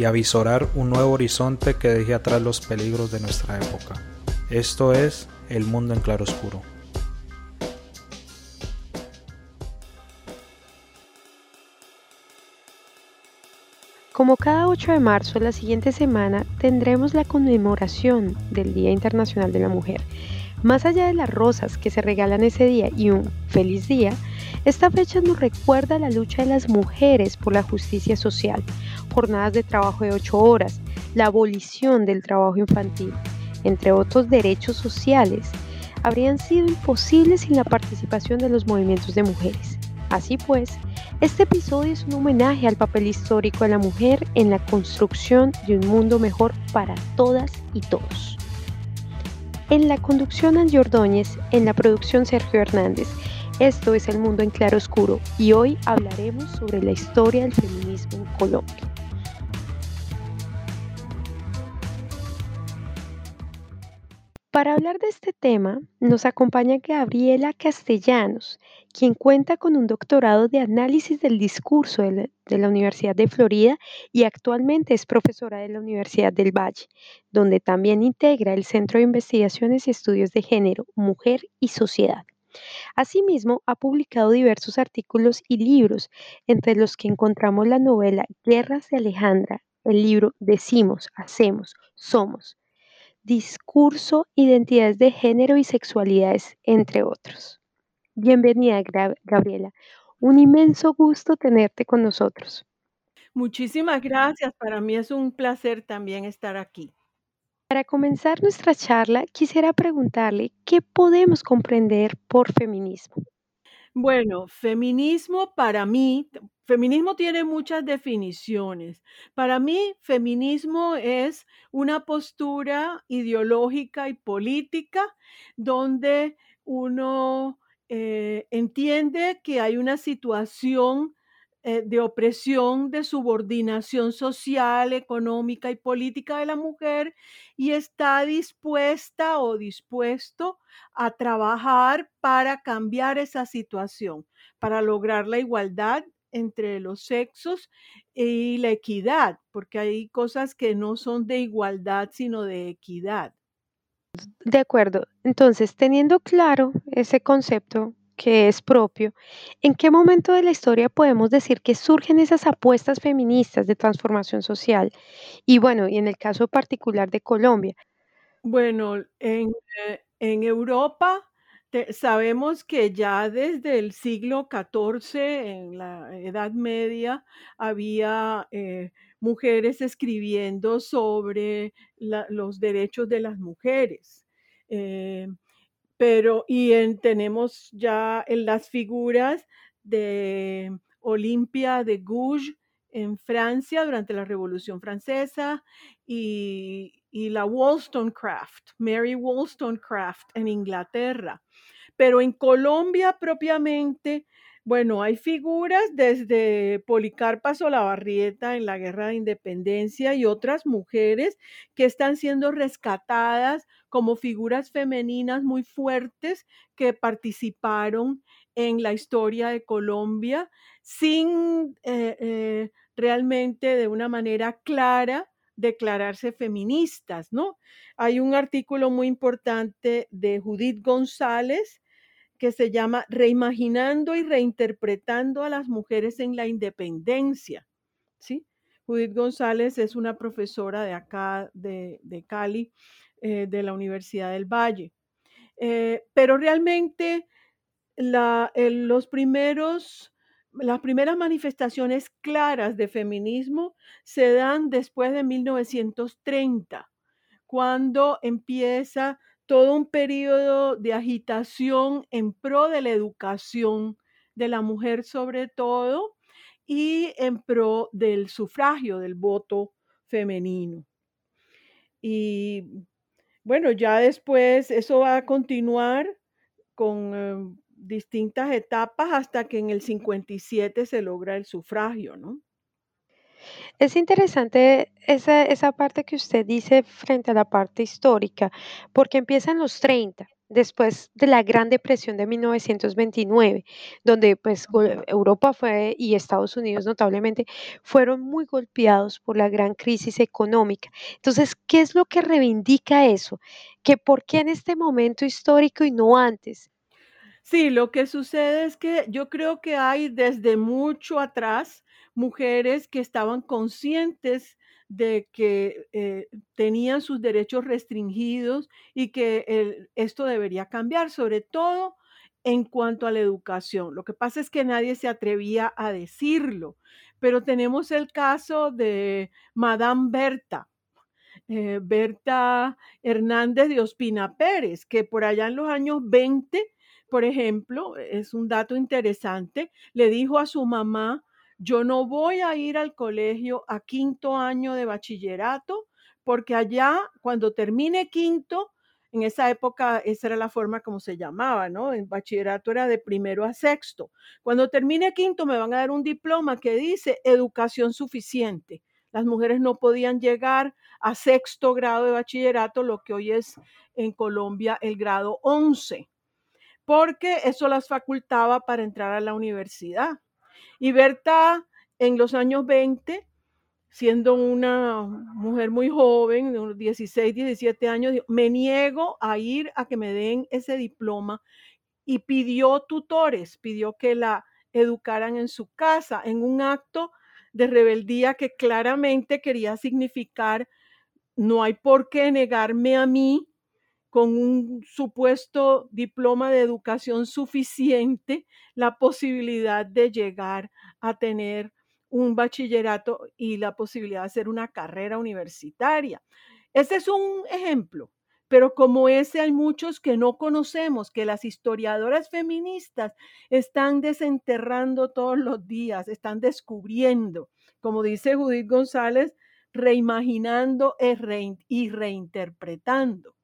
y avisorar un nuevo horizonte que deje atrás los peligros de nuestra época. Esto es El Mundo en Claroscuro. Como cada 8 de marzo, la siguiente semana tendremos la conmemoración del Día Internacional de la Mujer. Más allá de las rosas que se regalan ese día y un feliz día, esta fecha nos recuerda la lucha de las mujeres por la justicia social, jornadas de trabajo de 8 horas, la abolición del trabajo infantil, entre otros derechos sociales, habrían sido imposibles sin la participación de los movimientos de mujeres. Así pues, este episodio es un homenaje al papel histórico de la mujer en la construcción de un mundo mejor para todas y todos. En la conducción Angie Ordóñez, en la producción Sergio Hernández. Esto es El Mundo en Claro Oscuro y hoy hablaremos sobre la historia del feminismo en Colombia. Para hablar de este tema, nos acompaña Gabriela Castellanos, quien cuenta con un doctorado de análisis del discurso de la, Universidad de Florida y actualmente es profesora de la Universidad del Valle, donde también integra el Centro de Investigaciones y Estudios de Género, Mujer y Sociedad. Asimismo, ha publicado diversos artículos y libros, entre los que encontramos la novela Guerras de Alejandra, el libro Decimos, Hacemos, Somos, discurso, identidades de género y sexualidades, entre otros. Bienvenida, Gabriela. Un inmenso gusto tenerte con nosotros. Muchísimas gracias. Para mí es un placer también estar aquí. Para comenzar nuestra charla, quisiera preguntarle qué podemos comprender por feminismo. Bueno, feminismo para mí, feminismo tiene muchas definiciones. Para mí, feminismo es una postura ideológica y política donde uno eh, entiende que hay una situación eh, de opresión, de subordinación social, económica y política de la mujer y está dispuesta o dispuesto a trabajar para cambiar esa situación, para lograr la igualdad entre los sexos y la equidad, porque hay cosas que no son de igualdad, sino de equidad. De acuerdo. Entonces, teniendo claro ese concepto, que es propio, ¿en qué momento de la historia podemos decir que surgen esas apuestas feministas de transformación social? Y bueno, y en el caso particular de Colombia. Bueno, en, eh, Europa sabemos que ya desde el siglo XIV, en la Edad Media, había eh, mujeres escribiendo sobre los derechos de las mujeres. Eh, pero, y tenemos ya en las figuras de Olimpia de Gouges en Francia durante la Revolución Francesa y, y la Wollstonecraft, Mary Wollstonecraft en Inglaterra. Pero en Colombia propiamente bueno, hay figuras desde Policarpa Solabarrieta en la Guerra de Independencia y otras mujeres que están siendo rescatadas como figuras femeninas muy fuertes que participaron en la historia de Colombia sin eh, eh, realmente de una manera clara declararse feministas, ¿no? Hay un artículo muy importante de Judith González que se llama Reimaginando y reinterpretando a las mujeres en la independencia. ¿sí? Judith González es una profesora de acá, de, Cali, eh, de la Universidad del Valle. Eh, pero realmente los primeros, las primeras manifestaciones claras de feminismo se dan después de 1930, cuando empieza todo un periodo de agitación en pro de la educación de la mujer sobre todo y en pro del sufragio, del voto femenino. Y bueno, ya después eso va a continuar con eh, distintas etapas hasta que en el 57 se logra el sufragio, ¿no? Es interesante esa, esa parte que usted dice frente a la parte histórica, porque empieza en los 30, después de la Gran Depresión de 1929, donde pues Europa fue y Estados Unidos notablemente fueron muy golpeados por la gran crisis económica. Entonces, ¿qué es lo que reivindica eso? Que por qué en este momento histórico y no antes? Sí, lo que sucede es que yo creo que hay desde mucho atrás mujeres que estaban conscientes de que eh, tenían sus derechos restringidos y que esto debería cambiar, sobre todo en cuanto a la educación. Lo que pasa es que nadie se atrevía a decirlo, pero tenemos el caso de Madame Berta eh, Berta Hernández de Ospina Pérez, que por allá en los años 20, por ejemplo, es un dato interesante, le dijo a su mamá, yo no voy a ir al colegio a quinto año de bachillerato, porque allá, cuando termine quinto, en esa época esa era la forma como se llamaba, ¿no? El bachillerato era de primero a sexto. Cuando termine quinto me van a dar un diploma que dice educación suficiente. Las mujeres no podían llegar a sexto grado de bachillerato, lo que hoy es en Colombia el grado 11, porque eso las facultaba para entrar a la universidad. Y Berta en los años 20, siendo una mujer muy joven, de unos 16, 17 años, me niego a ir a que me den ese diploma y pidió tutores, pidió que la educaran en su casa, en un acto de rebeldía que claramente quería significar no hay por qué negarme a mí con un supuesto diploma de educación suficiente la posibilidad de llegar a tener un bachillerato y la posibilidad de hacer una carrera universitaria. Ese es un ejemplo, pero como ese hay muchos que no conocemos, que las historiadoras feministas están desenterrando todos los días, están descubriendo, como dice Judith González, reimaginando e y reinterpretando.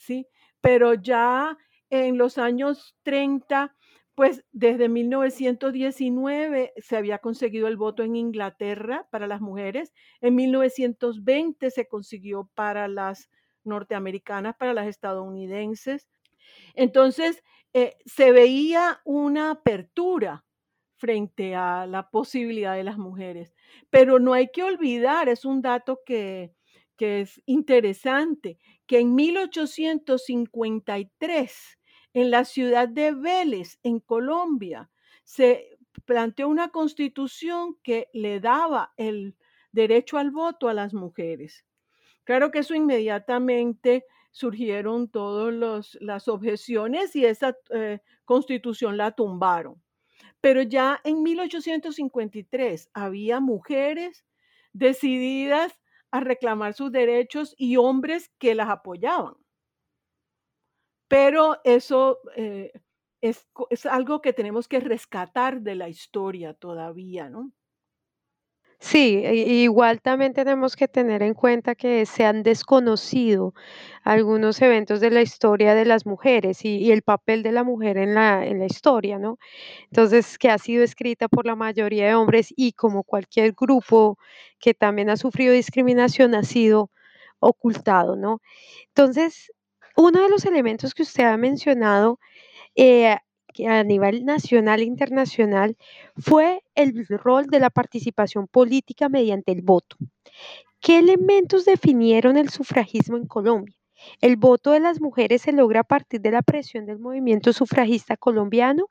¿Sí? Pero ya en los años 30, pues desde 1919 se había conseguido el voto en Inglaterra para las mujeres, en 1920 se consiguió para las norteamericanas, para las estadounidenses. Entonces, eh, se veía una apertura frente a la posibilidad de las mujeres. Pero no hay que olvidar, es un dato que, que es interesante, que en 1853, en la ciudad de Vélez, en Colombia, se planteó una constitución que le daba el derecho al voto a las mujeres. Claro que eso inmediatamente surgieron todas las objeciones y esa eh, constitución la tumbaron. Pero ya en 1853 había mujeres decididas a reclamar sus derechos y hombres que las apoyaban. Pero eso eh, es, es, algo que tenemos que rescatar de la historia todavía, ¿no? Sí, igual también tenemos que tener en cuenta que se han desconocido algunos eventos de la historia de las mujeres y, el papel de la mujer en la, en la historia, ¿no? Entonces, que ha sido escrita por la mayoría de hombres y como cualquier grupo que también ha sufrido discriminación ha sido ocultado, ¿no? Entonces, uno de los elementos que usted ha mencionado eh, a nivel nacional e internacional fue el rol de la participación política mediante el voto. ¿Qué elementos definieron el sufragismo en Colombia? ¿El voto de las mujeres se logra a partir de la presión del movimiento sufragista colombiano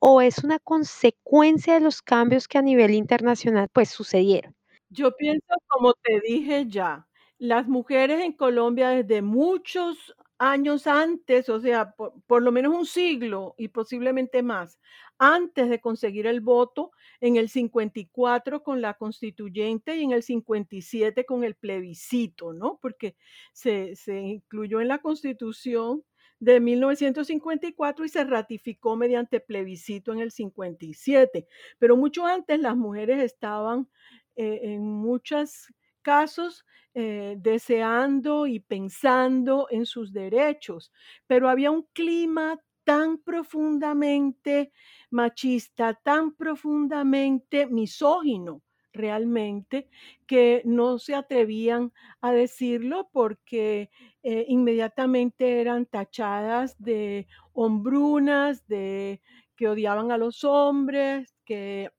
o es una consecuencia de los cambios que a nivel internacional pues sucedieron? Yo pienso, como te dije ya, las mujeres en Colombia desde muchos años antes, o sea, por, por, lo menos un siglo y posiblemente más, antes de conseguir el voto, en el 54 con la constituyente y en el 57 con el plebiscito, ¿no? Porque se, se incluyó en la constitución de 1954 y se ratificó mediante plebiscito en el 57. Pero mucho antes las mujeres estaban eh, en muchas casos eh, deseando y pensando en sus derechos, pero había un clima tan profundamente machista, tan profundamente misógino realmente, que no se atrevían a decirlo porque eh, inmediatamente eran tachadas de hombrunas, de que odiaban a los hombres, que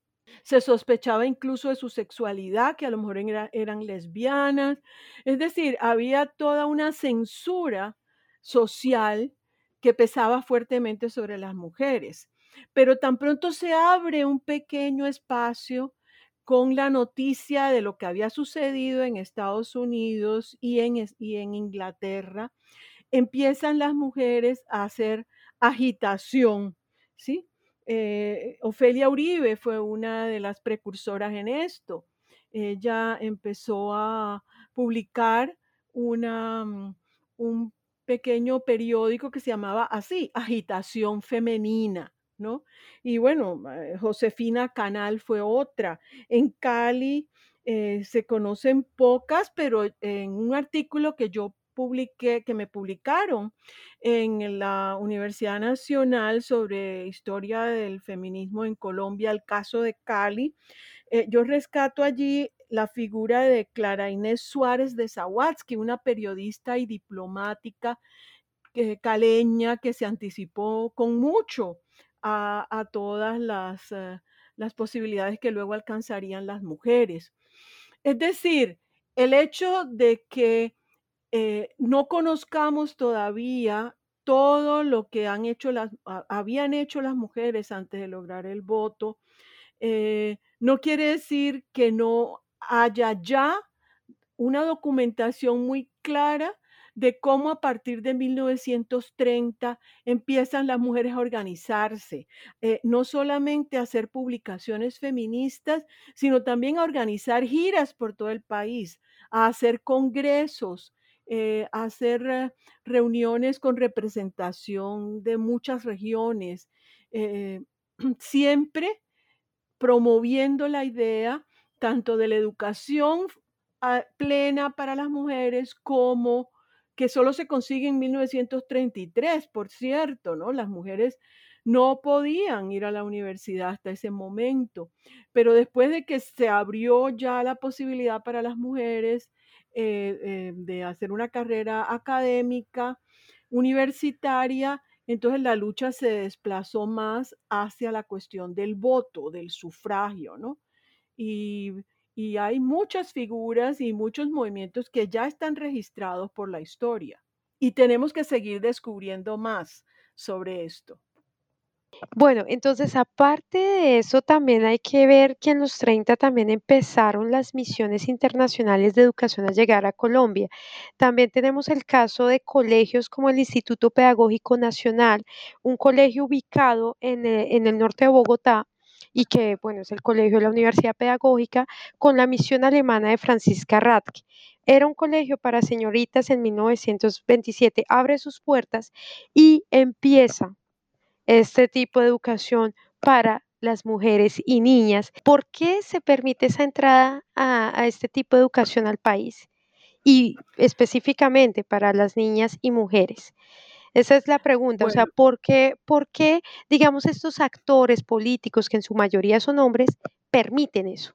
se sospechaba incluso de su sexualidad, que a lo mejor eran lesbianas. Es decir, había toda una censura social que pesaba fuertemente sobre las mujeres. Pero tan pronto se abre un pequeño espacio con la noticia de lo que había sucedido en Estados Unidos y en, y en Inglaterra, empiezan las mujeres a hacer agitación, ¿sí? Eh, Ofelia Uribe fue una de las precursoras en esto. Ella empezó a publicar una, mm, un pequeño periódico que se llamaba así, Agitación Femenina, ¿no? Y bueno, eh, Josefina Canal fue otra. En Cali eh, se conocen pocas, pero en un artículo que yo que me publicaron en la Universidad Nacional sobre historia del feminismo en Colombia, el caso de Cali. Eh, yo rescato allí la figura de Clara Inés Suárez de Zawatsky, una periodista y diplomática que, caleña que se anticipó con mucho a, todas las, eh, las posibilidades que luego alcanzarían las mujeres. Es decir, el hecho de que eh, no conozcamos todavía todo lo que han hecho las, habían hecho las mujeres antes de lograr el voto, eh, no quiere decir que no haya ya una documentación muy clara de cómo a partir de 1930 empiezan las mujeres a organizarse, eh, no solamente a hacer publicaciones feministas, sino también a organizar giras por todo el país, a hacer congresos, eh, hacer eh, reuniones con representación de muchas regiones, eh, siempre promoviendo la idea tanto de la educación ah, plena para las mujeres como que solo se consigue en 1933, por cierto, ¿no? Las mujeres no podían ir a la universidad hasta ese momento, pero después de que se abrió ya la posibilidad para las mujeres eh, eh, de hacer una carrera académica, universitaria, entonces la lucha se desplazó más hacia la cuestión del voto, del sufragio, ¿no? Y, y hay muchas figuras y muchos movimientos que ya están registrados por la historia. Y tenemos que seguir descubriendo más sobre esto. Bueno, entonces aparte de eso, también hay que ver que en los 30 también empezaron las misiones internacionales de educación a llegar a Colombia. También tenemos el caso de colegios como el Instituto Pedagógico Nacional, un colegio ubicado en el, en el norte de Bogotá y que, bueno, es el colegio de la Universidad Pedagógica con la misión alemana de Francisca Radke. Era un colegio para señoritas en 1927, abre sus puertas y empieza este tipo de educación para las mujeres y niñas. ¿Por qué se permite esa entrada a, este tipo de educación al país? Y específicamente para las niñas y mujeres. Esa es la pregunta, o sea, ¿por qué, ¿por qué, digamos, estos actores políticos, que en su mayoría son hombres, permiten eso?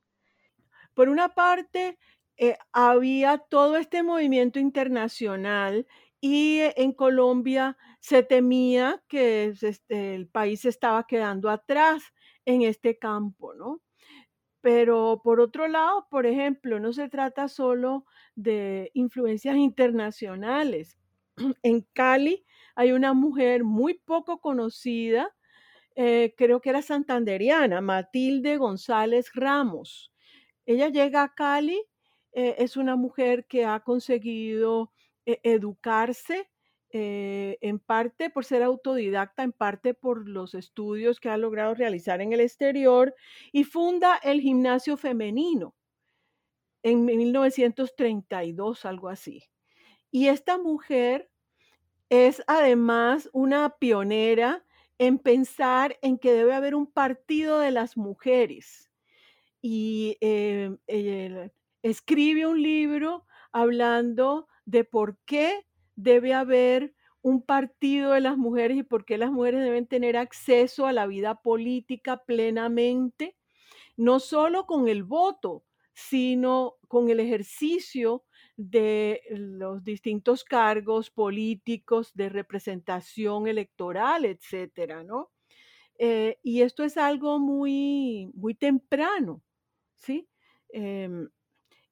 Por una parte, eh, había todo este movimiento internacional y en Colombia se temía que este, el país estaba quedando atrás en este campo, ¿no? Pero por otro lado, por ejemplo, no se trata solo de influencias internacionales. En Cali hay una mujer muy poco conocida, eh, creo que era santanderiana, Matilde González Ramos. Ella llega a Cali, eh, es una mujer que ha conseguido e, educarse eh, en parte por ser autodidacta, en parte por los estudios que ha logrado realizar en el exterior y funda el gimnasio femenino en 1932, algo así. Y esta mujer es además una pionera en pensar en que debe haber un partido de las mujeres. Y eh, escribe un libro hablando de por qué debe haber un partido de las mujeres y por qué las mujeres deben tener acceso a la vida política plenamente, no solo con el voto, sino con el ejercicio de los distintos cargos políticos de representación electoral, etcétera, ¿no? Eh, y esto es algo muy, muy temprano, ¿sí? Em,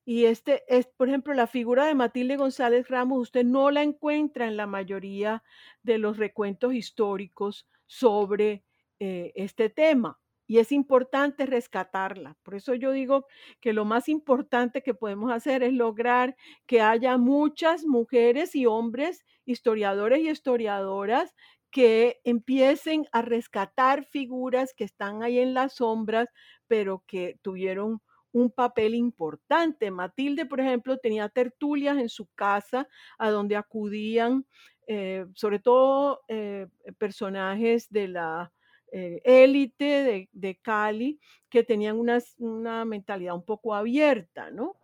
y este es, por ejemplo, la figura de Matilde González Ramos, usted no la encuentra en la mayoría de los recuentos históricos sobre eh, este tema. Y es importante rescatarla. Por eso yo digo que lo más importante que podemos hacer es lograr que haya muchas mujeres y hombres, historiadores y historiadoras, que empiecen a rescatar figuras que están ahí en las sombras, pero que tuvieron un papel importante. Matilde, por ejemplo, tenía tertulias en su casa a donde acudían eh, sobre todo eh, personajes de la eh, élite de, Cali que tenían una, mentalidad un poco abierta, ¿no?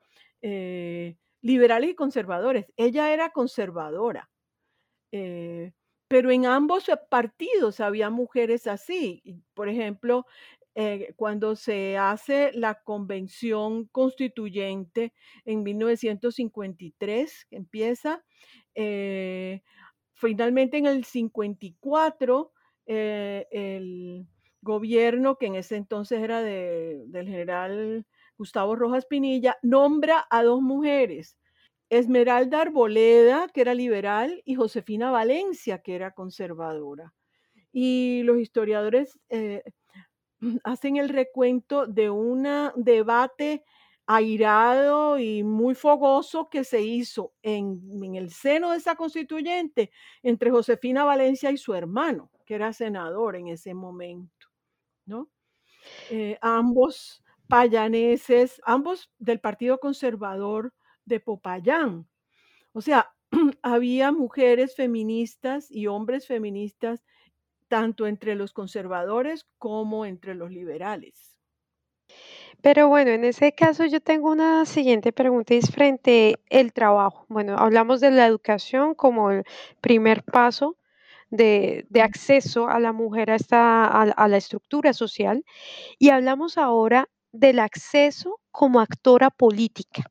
liberales y conservadores. Ella era conservadora, pero en ambos partidos había mujeres así. Por ejemplo, eh, cuando se hace la convención constituyente en 1953, empieza, eh, finalmente en el 54, eh, el gobierno, que en ese entonces era del general Gustavo Rojas Pinilla, nombra a dos mujeres, Esmeralda Arboleda, que era liberal, y Josefina Valencia, que era conservadora. Y los historiadores hacen el recuento de un debate airado y muy fogoso que se hizo en, el seno de esa constituyente entre Josefina Valencia y su hermano, que era senador en ese momento, ¿no? Eh, ambos payaneses, ambos del Partido Conservador de Popayán. O sea, había mujeres feministas y hombres feministas tanto entre los conservadores como entre los liberales. Pero bueno, en ese caso yo tengo una siguiente pregunta es frente al trabajo. Bueno, hablamos de la educación como el primer paso de, acceso a la mujer a, esta, a la estructura social y hablamos ahora del acceso como actora política.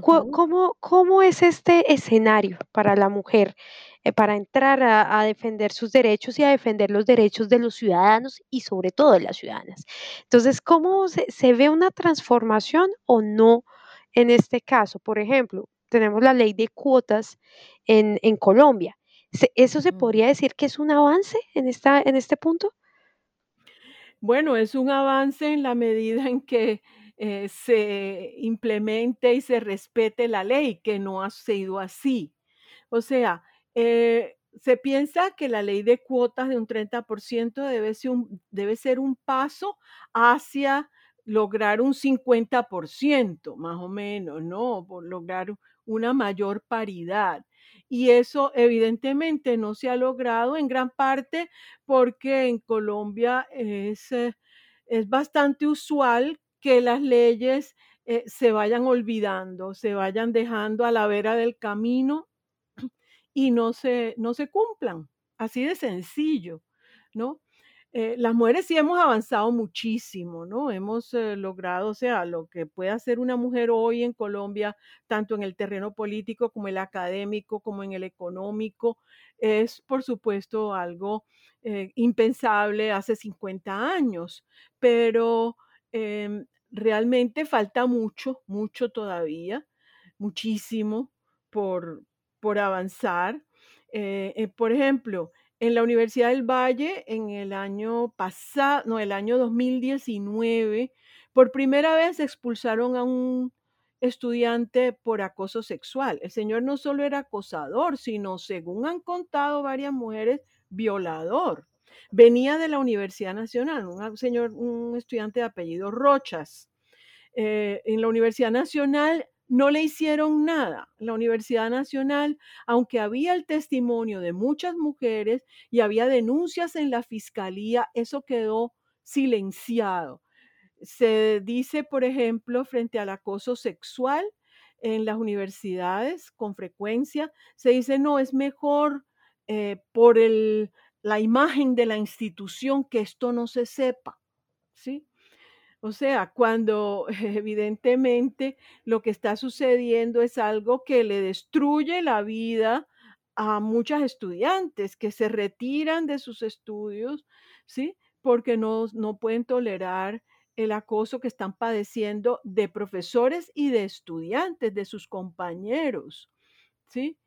¿Cómo, es este escenario para la mujer, eh, para entrar a, defender sus derechos y a defender los derechos de los ciudadanos y sobre todo de las ciudadanas? Entonces, ¿cómo se, ve una transformación o no en este caso? Por ejemplo, tenemos la ley de cuotas en, Colombia. ¿Eso se podría decir que es un avance en, esta, en este punto? Bueno, es un avance en la medida en que eh, se implemente y se respete la ley, que no ha sido así. O sea, eh, se piensa que la ley de cuotas de un 30% debe ser un, debe ser un paso hacia lograr un 50%, más o menos, ¿no? Por lograr una mayor paridad. Y eso evidentemente no se ha logrado en gran parte porque en Colombia es, eh, es bastante usual que las leyes eh, se vayan olvidando, se vayan dejando a la vera del camino y no se, no se cumplan. Así de sencillo, ¿no? Eh, las mujeres sí hemos avanzado muchísimo, ¿no? Hemos eh, logrado, o sea, lo que puede hacer una mujer hoy en Colombia, tanto en el terreno político como el académico, como en el económico, es por supuesto algo impensable hace 50 años, pero Em, realmente falta mucho, mucho todavía, muchísimo por, por avanzar. Eh, eh, por ejemplo, en la Universidad del Valle, en el año pasado, no, el año 2019, por primera vez expulsaron a un estudiante por acoso sexual. El señor no solo era acosador, sino, según han contado varias mujeres, violador. Venía de la Universidad Nacional, un señor, un estudiante de apellido Rochas. Eh, en la Universidad Nacional no le hicieron nada. La Universidad Nacional, aunque había el testimonio de muchas mujeres y había denuncias en la fiscalía, eso quedó silenciado. se dice, por ejemplo, frente al acoso sexual en las universidades con frecuencia, se dice, no, es mejor eh, por el, la imagen de la institución que esto no se sepa, ¿sí? O sea, cuando evidentemente lo que está sucediendo es algo que le destruye la vida a muchas estudiantes que se retiran de sus estudios, ¿sí? Porque no, no pueden tolerar el acoso que están padeciendo de profesores y de estudiantes, de sus compañeros, ¿sí?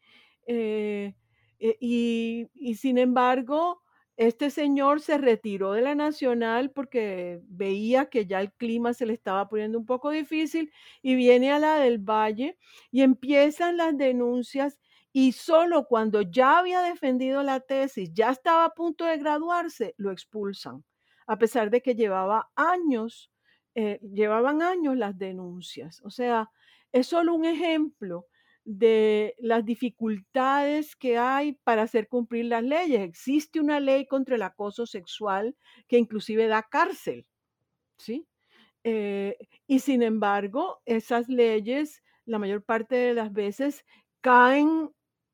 Eh, eh, y, sin embargo, este señor se retiró de la Nacional porque veía que ya el clima se le estaba poniendo un poco difícil y viene a la del Valle y empiezan las denuncias y solo cuando ya había defendido la tesis, ya estaba a punto de graduarse, lo expulsan, a pesar de que llevaba años, eh, llevaban años las denuncias. O sea, es solo un ejemplo de las dificultades que hay para hacer cumplir las leyes. Existe una ley contra el acoso sexual que inclusive da cárcel, ¿sí? Eh, y sin embargo, esas leyes, la mayor parte de las veces, caen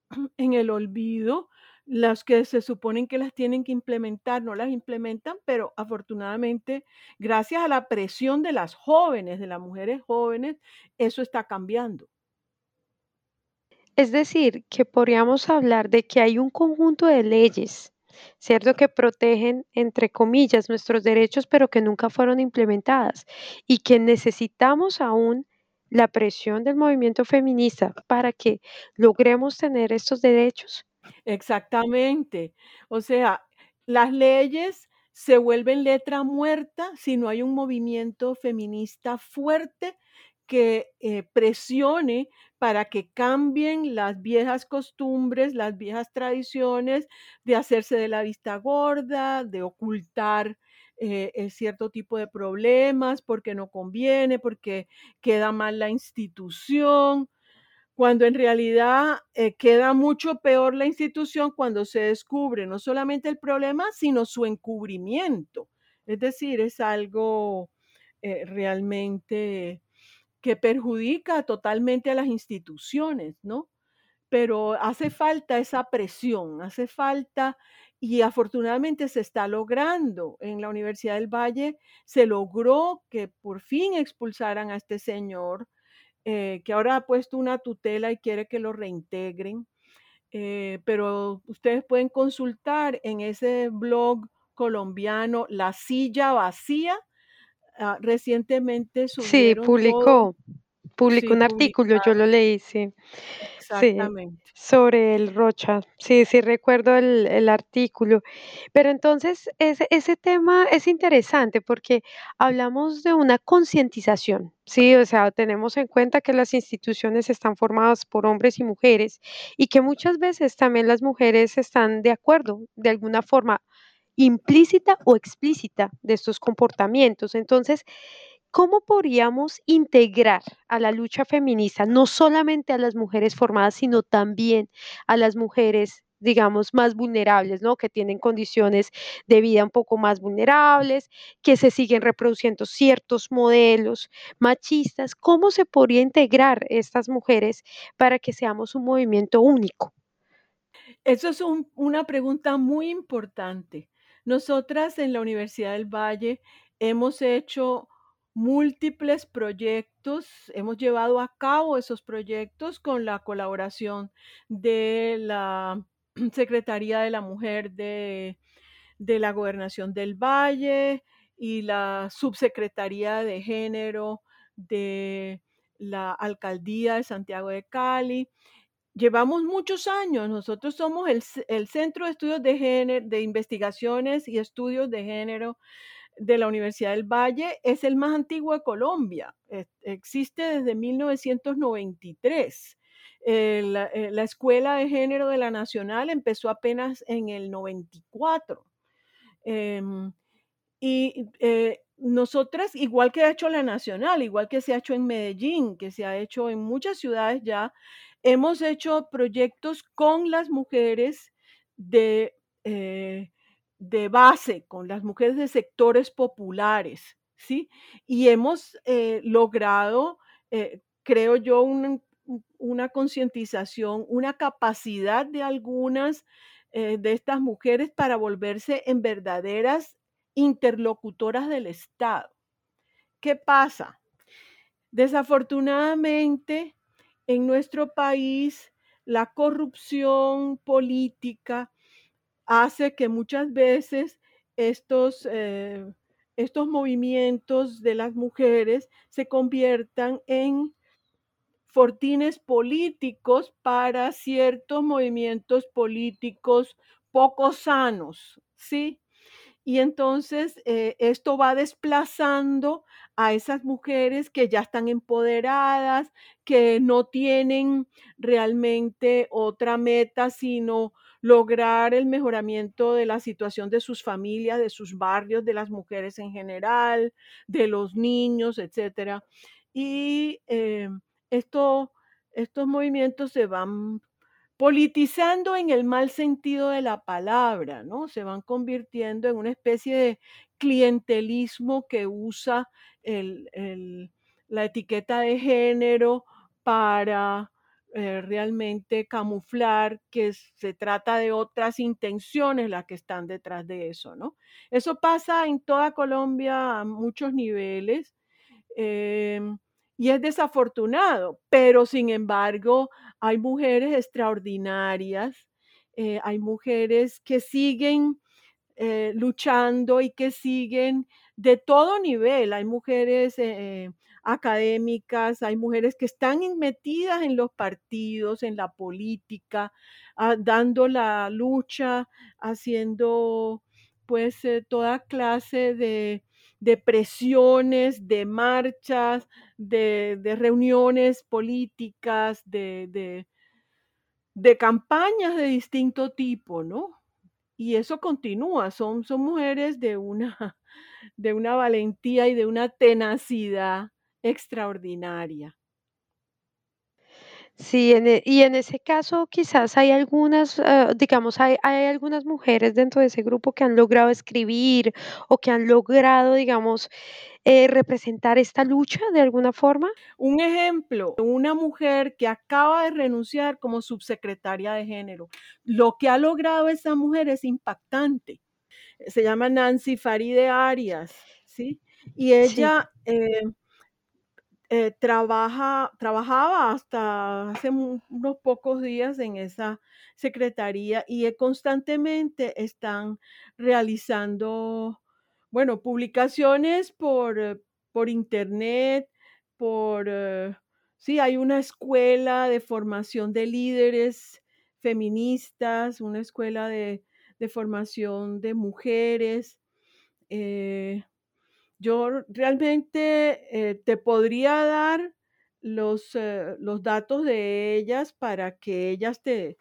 en el olvido. Las que se suponen que las tienen que implementar no las implementan, pero afortunadamente, gracias a la presión de las jóvenes, de las mujeres jóvenes, eso está cambiando. Es decir, que podríamos hablar de que hay un conjunto de leyes, ¿cierto? Que protegen, entre comillas, nuestros derechos, pero que nunca fueron implementadas y que necesitamos aún la presión del movimiento feminista para que logremos tener estos derechos. Exactamente. O sea, las leyes se vuelven letra muerta si no hay un movimiento feminista fuerte que eh, presione para que cambien las viejas costumbres, las viejas tradiciones de hacerse de la vista gorda, de ocultar eh, eh, cierto tipo de problemas porque no conviene, porque queda mal la institución, cuando en realidad queda mucho peor la institución cuando se descubre no solamente el problema, sino su encubrimiento. Es decir, es algo realmente que perjudica totalmente a las instituciones, ¿no? Pero hace falta esa presión, hace falta, y afortunadamente se está logrando. En la Universidad del Valle se logró que por fin expulsaran a este señor, eh, que ahora ha puesto una tutela y quiere que lo reintegren. Eh, pero ustedes pueden consultar en ese blog colombiano La Silla Vacía, Ah, recientemente Sí, publicó, publicó un artículo, yo lo leí, sí. Sí, sobre el Rocha. Sí, sí recuerdo el, el artículo. Pero entonces ese, ese tema es interesante porque hablamos de una concientización, ¿sí? O sea, tenemos en cuenta que las instituciones están formadas por hombres y mujeres y que muchas veces también las mujeres están de acuerdo de alguna forma implícita o explícita de estos comportamientos. Entonces, ¿cómo podríamos integrar a la lucha feminista no solamente a las mujeres formadas, sino también a las mujeres digamos, más vulnerables, ¿no? Que tienen condiciones de vida un poco más vulnerables, que se siguen reproduciendo ciertos modelos machistas. ¿Cómo se podría integrar estas mujeres para que seamos un movimiento único? Eso es una pregunta muy importante. Nosotras en la Universidad del Valle hemos hecho múltiples proyectos, hemos llevado a cabo esos proyectos con la colaboración de la Secretaría de la Mujer de, la Gobernación del Valle y la Subsecretaría de Género de la Alcaldía de Santiago de Cali Llevamos muchos años, nosotros somos el, Centro de Estudios de Género, de Investigaciones y Estudios de Género de la Universidad del Valle, es el más antiguo de Colombia, existe desde 1993. Eh, la, Escuela de Género de la Nacional empezó apenas en el 94. Em, y eh, nosotras, igual que ha hecho la Nacional, igual que se ha hecho en Medellín, que se ha hecho en muchas ciudades ya, Hemos hecho proyectos con las mujeres de, eh, de base, con las mujeres de sectores populares, ¿sí? Y hemos eh, logrado, eh, creo yo, una concientización, una capacidad de algunas de estas mujeres para volverse en verdaderas interlocutoras del Estado. ¿Qué pasa? Desafortunadamente, en nuestro país, la corrupción política hace que muchas veces estos, eh, estos movimientos de las mujeres se conviertan en fortines políticos para ciertos movimientos políticos poco sanos, ¿sí? Y entonces eh, esto va desplazando a esas mujeres que ya están empoderadas, que no tienen realmente otra meta sino lograr el mejoramiento de la situación de sus familias, de sus barrios, de las mujeres en general, de los niños, etcétera. Y eh, esto, estos movimientos se van politizando en el mal sentido de la palabra, ¿no? Se van convirtiendo en una especie de clientelismo que usa la etiqueta de género para eh, realmente camuflar que se trata de otras intenciones las que están detrás de eso, ¿no? Eso pasa en toda Colombia a muchos niveles. Em, y es desafortunado, pero sin embargo hay mujeres extraordinarias, eh, hay mujeres que siguen eh, luchando y que siguen de todo nivel. Hay mujeres eh, académicas, hay mujeres que están metidas en los partidos, en la política, ah, dando la lucha, haciendo pues toda clase de, de presiones, de marchas, de, reuniones políticas, de, de, campañas de distinto tipo, ¿no? Y eso continúa, son, son mujeres de una, de una valentía y de una tenacidad extraordinaria. Sí, e, y en ese caso quizás hay algunas, eh, digamos, hay, hay algunas mujeres dentro de ese grupo que han logrado escribir o que han logrado, digamos, eh, representar esta lucha de alguna forma. Un ejemplo, una mujer que acaba de renunciar como subsecretaria de género. Lo que ha logrado esa mujer es impactante. Se llama Nancy Faride Arias, ¿sí? Y ella... Eh, eh, trabaja, trabajaba hasta hace unos pocos días en esa secretaría y eh, constantemente están realizando, bueno, publicaciones por, eh, por internet, por, sí, hay una escuela de formación de líderes feministas, una escuela de, formación de mujeres. Yo realmente eh, te podría dar los, eh, los datos de ellas para que ellas te,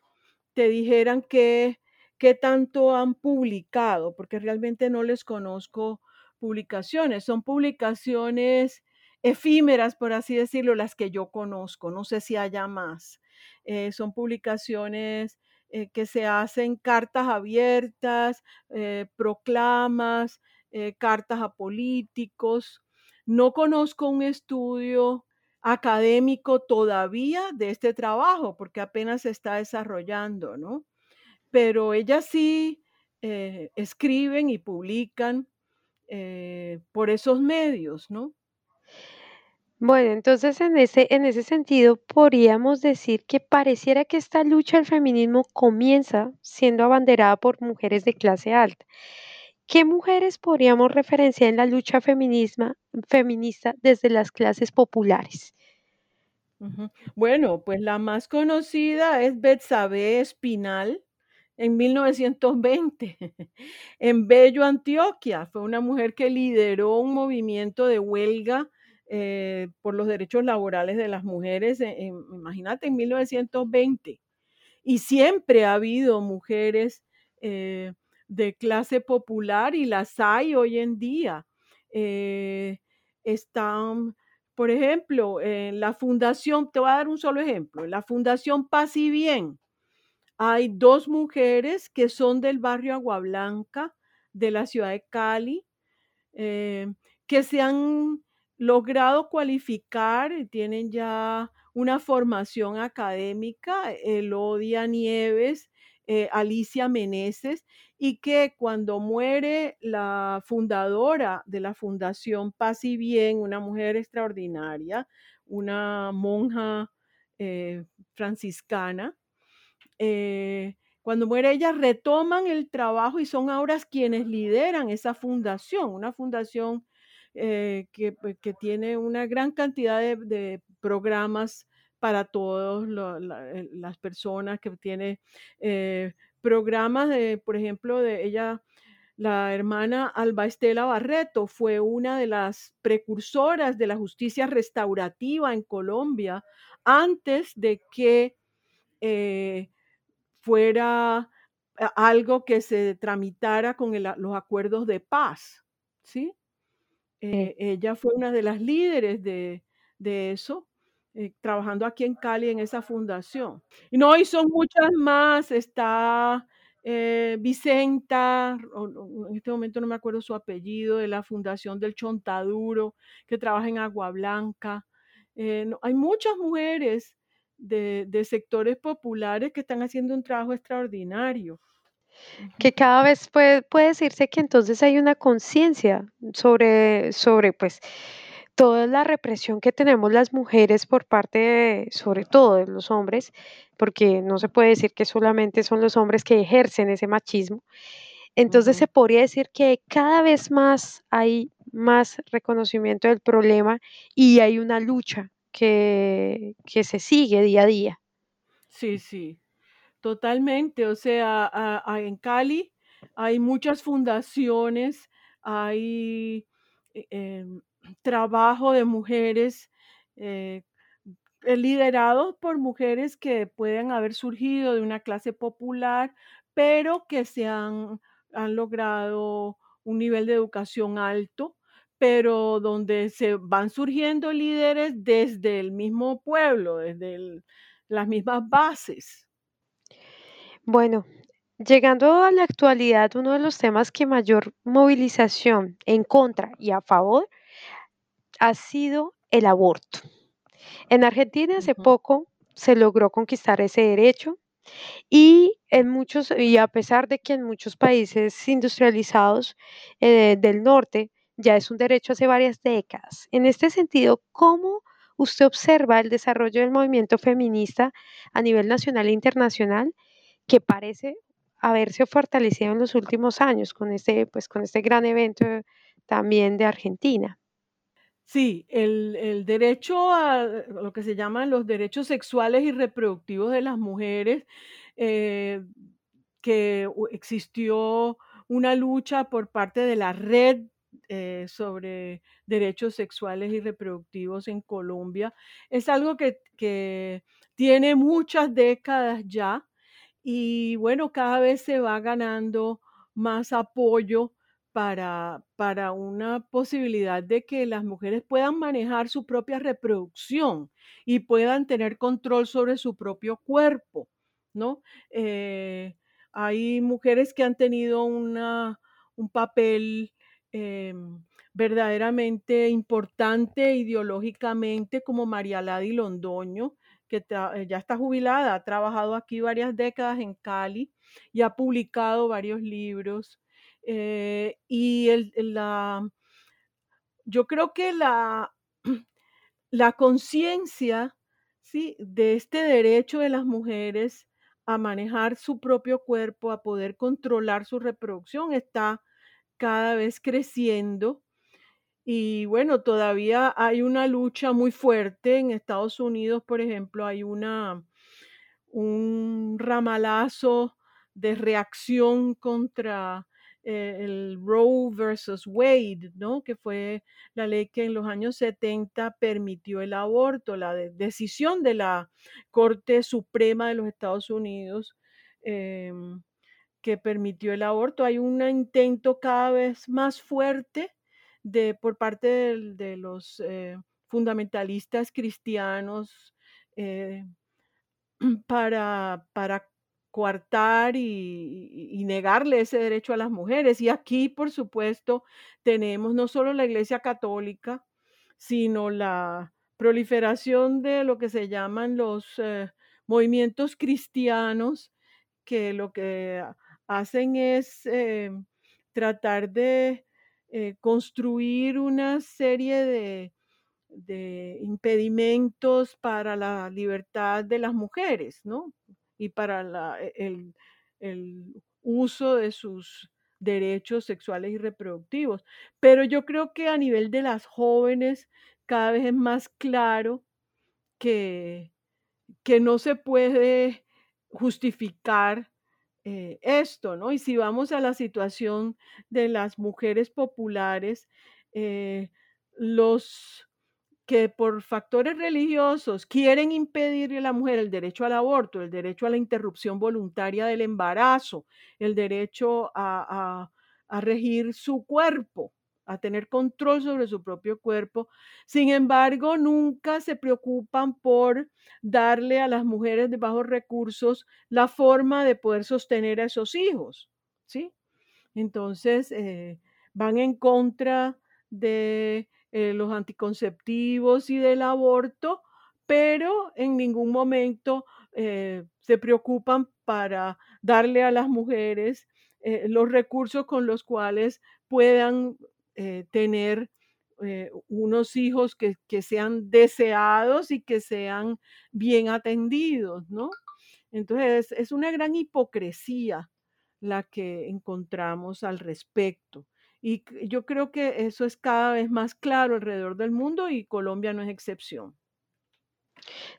te dijeran qué, qué tanto han publicado, porque realmente no les conozco publicaciones. Son publicaciones efímeras, por así decirlo, las que yo conozco. No sé si haya más. Eh, son publicaciones que se hacen cartas abiertas, proclamas, eh, cartas a políticos. No conozco un estudio académico todavía de este trabajo porque apenas se está desarrollando, ¿no? Pero ellas sí eh, escriben y publican eh, por esos medios, ¿no? Bueno, entonces en ese, en ese sentido podríamos decir que pareciera que esta lucha del feminismo comienza siendo abanderada por mujeres de clase alta. ¿Qué mujeres podríamos referenciar en la lucha feminista desde las clases populares? Bueno, pues la más conocida es Betsabe Espinal en 1920 en Bello, Antioquia. Fue una mujer que lideró un movimiento de huelga eh, por los derechos laborales de las mujeres, imagínate, en 1920. Y siempre ha habido mujeres eh, de clase popular y las hay hoy en día. Eh, están, por ejemplo, en la fundación, te voy a dar un solo ejemplo, en la fundación Paz y Bien hay dos mujeres que son del barrio Agua Blanca de la ciudad de Cali, eh, que se han logrado cualificar tienen ya una formación académica, Elodia Nieves, eh, Alicia Meneses, y que cuando muere la fundadora de la Fundación Paz y Bien, una mujer extraordinaria, una monja eh, franciscana, eh, cuando muere ella retoman el trabajo y son ahora quienes lideran esa fundación, una fundación pues, que, tiene una gran cantidad de, programas para todas las personas, que tiene programas de, por ejemplo, de ella, la hermana Alba Estela Barreto fue una de las precursoras de la justicia restaurativa en Colombia antes de que eh, fuera algo que se tramitara con los acuerdos de paz, ¿sí? Eh, ella fue una de las líderes de, de eso. Eh, trabajando aquí en Cali en esa fundación. Y no, y son muchas más, está eh, Vicenta, en este momento no me acuerdo su apellido, de la Fundación del Chontaduro, que trabaja en Agua Blanca. Eh, hay muchas mujeres de, de, sectores populares que están haciendo un trabajo extraordinario. Que cada vez puede, puede decirse que entonces hay una conciencia sobre, sobre, pues, toda la represión que tenemos las mujeres por parte, de, sobre todo de los hombres, porque no se puede decir que solamente son los hombres que ejercen ese machismo. Entonces se podría decir que cada vez más hay más reconocimiento del problema y hay una lucha que, que se sigue día a día. Sí, sí, totalmente. O sea, en Cali hay muchas fundaciones, hay eh, em, trabajo de mujeres eh, eh, liderados por mujeres que pueden haber surgido de una clase popular, pero que se han, han logrado un nivel de educación alto, pero donde se van surgiendo líderes desde el mismo pueblo, desde las mismas bases. Bueno, llegando a la actualidad, uno de los temas que mayor movilización en contra y a favor ha sido el aborto. En Argentina hace poco se logró conquistar ese derecho y en muchos y a pesar de que en muchos países industrializados eh, del norte ya es un derecho hace varias décadas. En este sentido, ¿cómo usted observa el desarrollo del movimiento feminista a nivel nacional e internacional que parece haberse fortalecido en los últimos años con este, pues, con este gran evento también de Argentina? Sí, el, derecho a lo que se llaman los derechos sexuales y reproductivos de las mujeres, eh, que existió una lucha por parte de la red eh, sobre derechos sexuales y reproductivos en Colombia, es algo que, que tiene muchas décadas ya y bueno, cada vez se va ganando más apoyo para, para una posibilidad de que las mujeres puedan manejar su propia reproducción y puedan tener control sobre su propio cuerpo, ¿no? Eh, hay mujeres que han tenido una, un papel em, verdaderamente importante ideológicamente, como María Ladi Londoño, que ya está jubilada, ha trabajado aquí varias décadas en Cali y ha publicado varios libros eh, y el, la, yo creo que la, la conciencia ¿sí? de este derecho de las mujeres a manejar su propio cuerpo, a poder controlar su reproducción, está cada vez creciendo. Y bueno, todavía hay una lucha muy fuerte en Estados Unidos, por ejemplo, hay una, un ramalazo de reacción contra eh, el Roe versus Wade, ¿no? Que fue la ley que en los años 70 permitió el aborto, la decisión de la Corte Suprema de los Estados Unidos em, que permitió el aborto. Hay un intento cada vez más fuerte de, por parte de, los eh, fundamentalistas cristianos eh, para, para y, negarle ese derecho a las mujeres. Y aquí, por supuesto, tenemos no solo la Iglesia Católica, sino la proliferación de lo que se llaman los eh, movimientos cristianos, que lo que hacen es eh, tratar de eh, construir una serie de, de impedimentos para la libertad de las mujeres, ¿no? Y para e, el, el uso de sus derechos sexuales y reproductivos. Pero yo creo que a nivel de las jóvenes cada vez es más claro que, que no se puede justificar eh, esto, ¿no? Y si vamos a la situación de las mujeres populares, eh, los que por factores religiosos quieren impedirle a la mujer el derecho al aborto, el derecho a la interrupción voluntaria del embarazo, el derecho a, regir su cuerpo, a tener control sobre su propio cuerpo. Sin embargo, nunca se preocupan por darle a las mujeres de bajos recursos la forma de poder sostener a esos hijos, ¿sí? Entonces, eh, van en contra de eh, los anticonceptivos y del aborto, pero en ningún momento eh, se preocupan para darle a las mujeres eh, los recursos con los cuales puedan tener unos hijos que, que, sean deseados y que sean bien atendidos, ¿no? Entonces, es una gran hipocresía la que encontramos al respecto. Y yo creo que eso es cada vez más claro alrededor del mundo y Colombia no es excepción.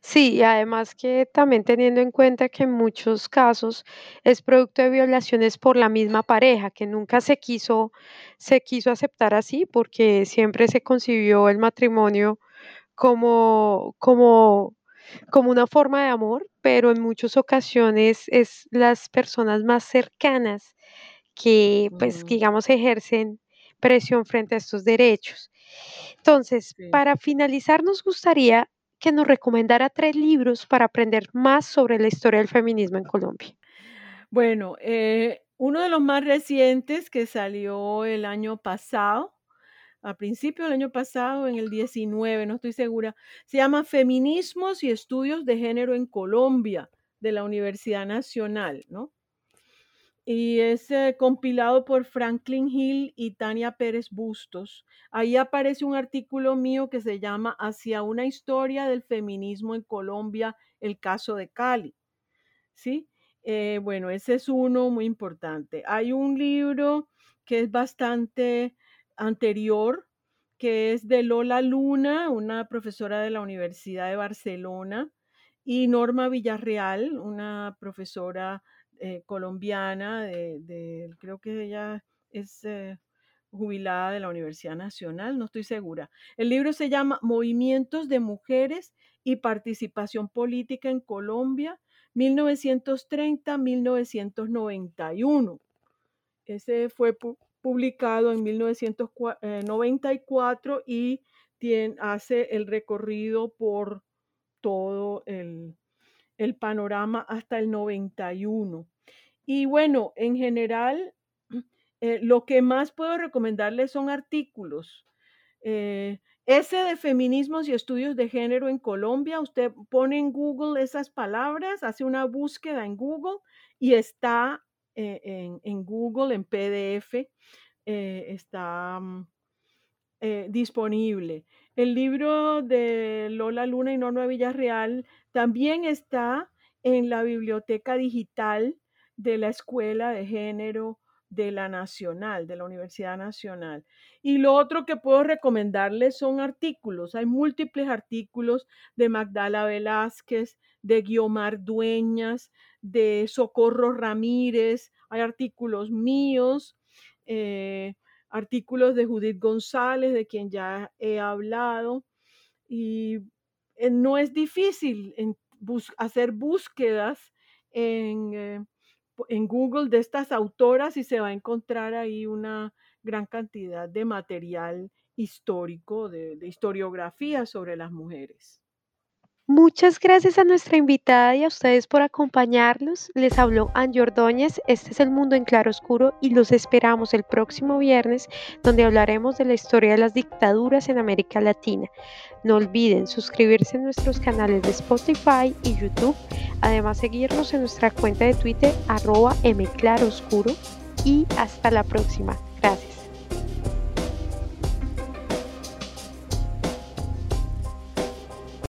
Sí, y además que también teniendo en cuenta que en muchos casos es producto de violaciones por la misma pareja, que nunca se quiso, se quiso aceptar así, porque siempre se concibió el matrimonio como, como, como una forma de amor, pero en muchas ocasiones es las personas más cercanas que, pues, digamos, ejercen presión frente a estos derechos. Entonces, para finalizar, nos gustaría que nos recomendara tres libros para aprender más sobre la historia del feminismo en Colombia. Bueno, eh, uno de los más recientes que salió el año pasado, a principio del año pasado, en el 19, no estoy segura, se llama Feminismos y Estudios de Género en Colombia, de la Universidad Nacional, ¿no? Y es eh, compilado por Franklin Hill y Tania Pérez Bustos. Ahí aparece un artículo mío que se llama Hacia una historia del feminismo en Colombia, el caso de Cali. ¿Sí? Eh, bueno, ese es uno muy importante. Hay un libro que es bastante anterior, que es de Lola Luna, una profesora de la Universidad de Barcelona, y Norma Villarreal, una profesora eh, colombiana, de, creo que ella es eh, jubilada de la Universidad Nacional, no estoy segura. El libro se llama Movimientos de Mujeres y Participación Política en Colombia, 1930-1991. Ese fue publicado en 1994 y tiene, hace el recorrido por todo el, el panorama hasta el 91. Y bueno, en general, eh, lo que más puedo recomendarles son artículos. Eh, ese de feminismos y estudios de género en Colombia, usted pone en Google esas palabras, hace una búsqueda en Google y está eh, en, Google, en PDF, está mm, disponible. El libro de Lola Luna y Norma Villarreal también está en la biblioteca digital de la Escuela de Género de la Nacional, de la Universidad Nacional. Y lo otro que puedo recomendarles son artículos. Hay múltiples artículos de Magdala Velázquez, de Guiomar Dueñas, de Socorro Ramírez, hay artículos míos, eh, artículos de Judith González, de quien ya he hablado. Y eh, no es difícil hacer búsquedas en, eh, en, Google de estas autoras y se va a encontrar ahí una gran cantidad de material histórico, de, historiografía sobre las mujeres. Muchas gracias a nuestra invitada y a ustedes por acompañarnos. Les habló Angie Ordóñez. Este es el mundo en claro oscuro y los esperamos el próximo viernes donde hablaremos de la historia de las dictaduras en América Latina. No olviden suscribirse a nuestros canales de Spotify y YouTube. Además seguirnos en nuestra cuenta de Twitter mclaroscuro y hasta la próxima. Gracias.